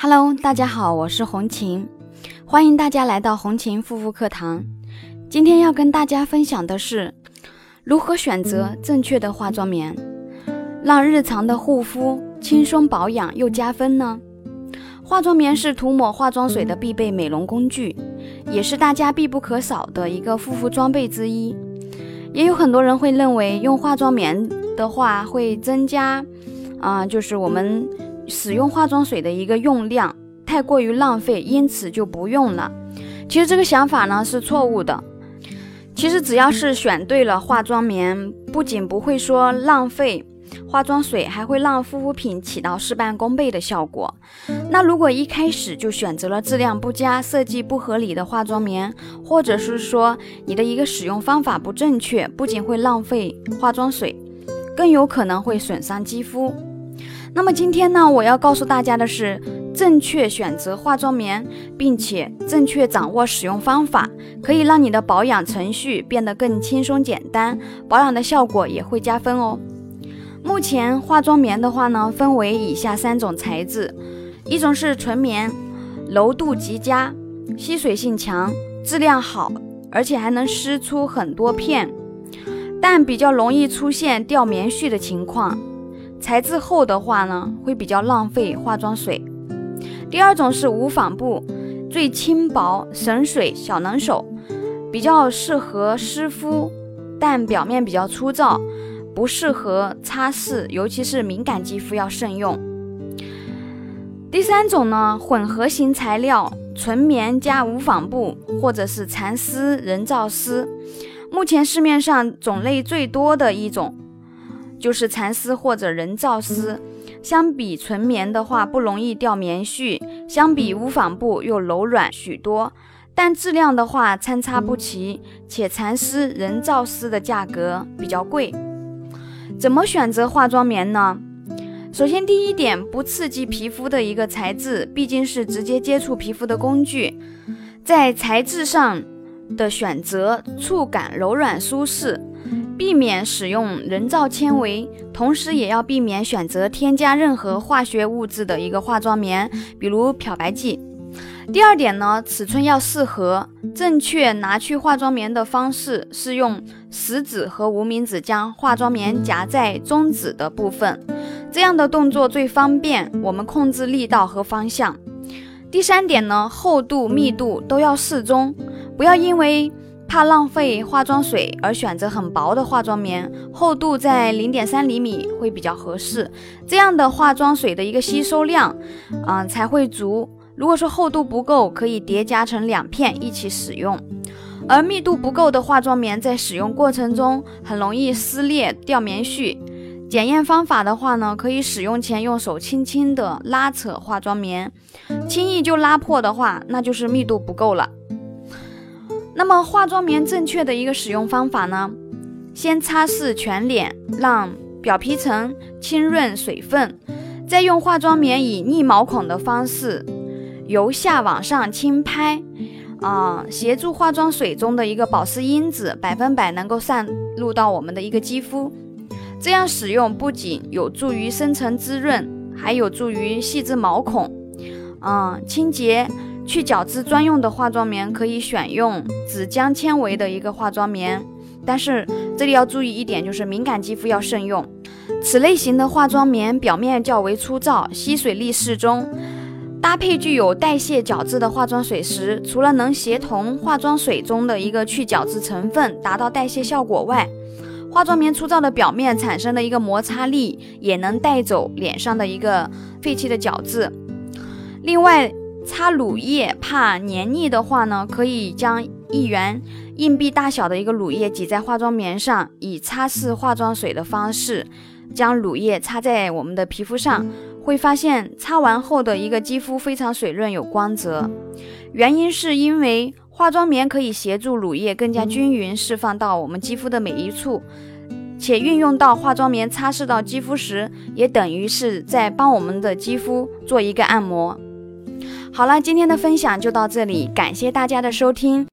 Hello，大家好，我是红琴，欢迎大家来到红琴护肤课堂。今天要跟大家分享的是如何选择正确的化妆棉，让日常的护肤轻松保养又加分呢？化妆棉是涂抹化妆水的必备美容工具，也是大家必不可少的一个护肤装备之一。也有很多人会认为用化妆棉的话会增加，啊，就是我们。使用化妆水的一个用量太过于浪费，因此就不用了。其实这个想法呢是错误的。其实只要是选对了化妆棉，不仅不会说浪费化妆水，还会让护肤品起到事半功倍的效果。那如果一开始就选择了质量不佳、设计不合理的化妆棉，或者是说你的一个使用方法不正确，不仅会浪费化妆水，更有可能会损伤肌肤。那么今天呢，我要告诉大家的是，正确选择化妆棉，并且正确掌握使用方法，可以让你的保养程序变得更轻松简单，保养的效果也会加分哦。目前化妆棉的话呢，分为以下三种材质，一种是纯棉，柔度极佳，吸水性强，质量好，而且还能湿出很多片，但比较容易出现掉棉絮的情况。材质厚的话呢，会比较浪费化妆水。第二种是无纺布，最轻薄、省水、小能手，比较适合湿敷，但表面比较粗糙，不适合擦拭，尤其是敏感肌肤要慎用。第三种呢，混合型材料，纯棉加无纺布，或者是蚕丝、人造丝，目前市面上种类最多的一种。就是蚕丝或者人造丝，相比纯棉的话不容易掉棉絮，相比无纺布又柔软许多，但质量的话参差不齐，且蚕丝、人造丝的价格比较贵。怎么选择化妆棉呢？首先第一点，不刺激皮肤的一个材质，毕竟是直接接触皮肤的工具，在材质上的选择，触感柔软舒适。避免使用人造纤维，同时也要避免选择添加任何化学物质的一个化妆棉，比如漂白剂。第二点呢，尺寸要适合。正确拿去化妆棉的方式是用食指和无名指将化妆棉夹在中指的部分，这样的动作最方便我们控制力道和方向。第三点呢，厚度、密度都要适中，不要因为。怕浪费化妆水而选择很薄的化妆棉，厚度在零点三厘米会比较合适。这样的化妆水的一个吸收量，嗯才会足。如果说厚度不够，可以叠加成两片一起使用。而密度不够的化妆棉，在使用过程中很容易撕裂掉棉絮。检验方法的话呢，可以使用前用手轻轻的拉扯化妆棉，轻易就拉破的话，那就是密度不够了。那么化妆棉正确的一个使用方法呢？先擦拭全脸，让表皮层清润水分，再用化妆棉以逆毛孔的方式由下往上轻拍，啊，协助化妆水中的一个保湿因子百分百能够散入到我们的一个肌肤。这样使用不仅有助于深层滋润，还有助于细致毛孔，嗯，清洁。去角质专用的化妆棉可以选用纸浆纤维的一个化妆棉，但是这里要注意一点，就是敏感肌肤要慎用。此类型的化妆棉表面较为粗糙，吸水力适中，搭配具有代谢角质的化妆水时，除了能协同化妆水中的一个去角质成分达到代谢效果外，化妆棉粗糙的表面产生的一个摩擦力也能带走脸上的一个废弃的角质。另外，擦乳液怕黏腻的话呢，可以将一元硬币大小的一个乳液挤在化妆棉上，以擦拭化妆水的方式将乳液擦在我们的皮肤上，会发现擦完后的一个肌肤非常水润有光泽。原因是因为化妆棉可以协助乳液更加均匀释放到我们肌肤的每一处，且运用到化妆棉擦拭到肌肤时，也等于是在帮我们的肌肤做一个按摩。好了，今天的分享就到这里，感谢大家的收听。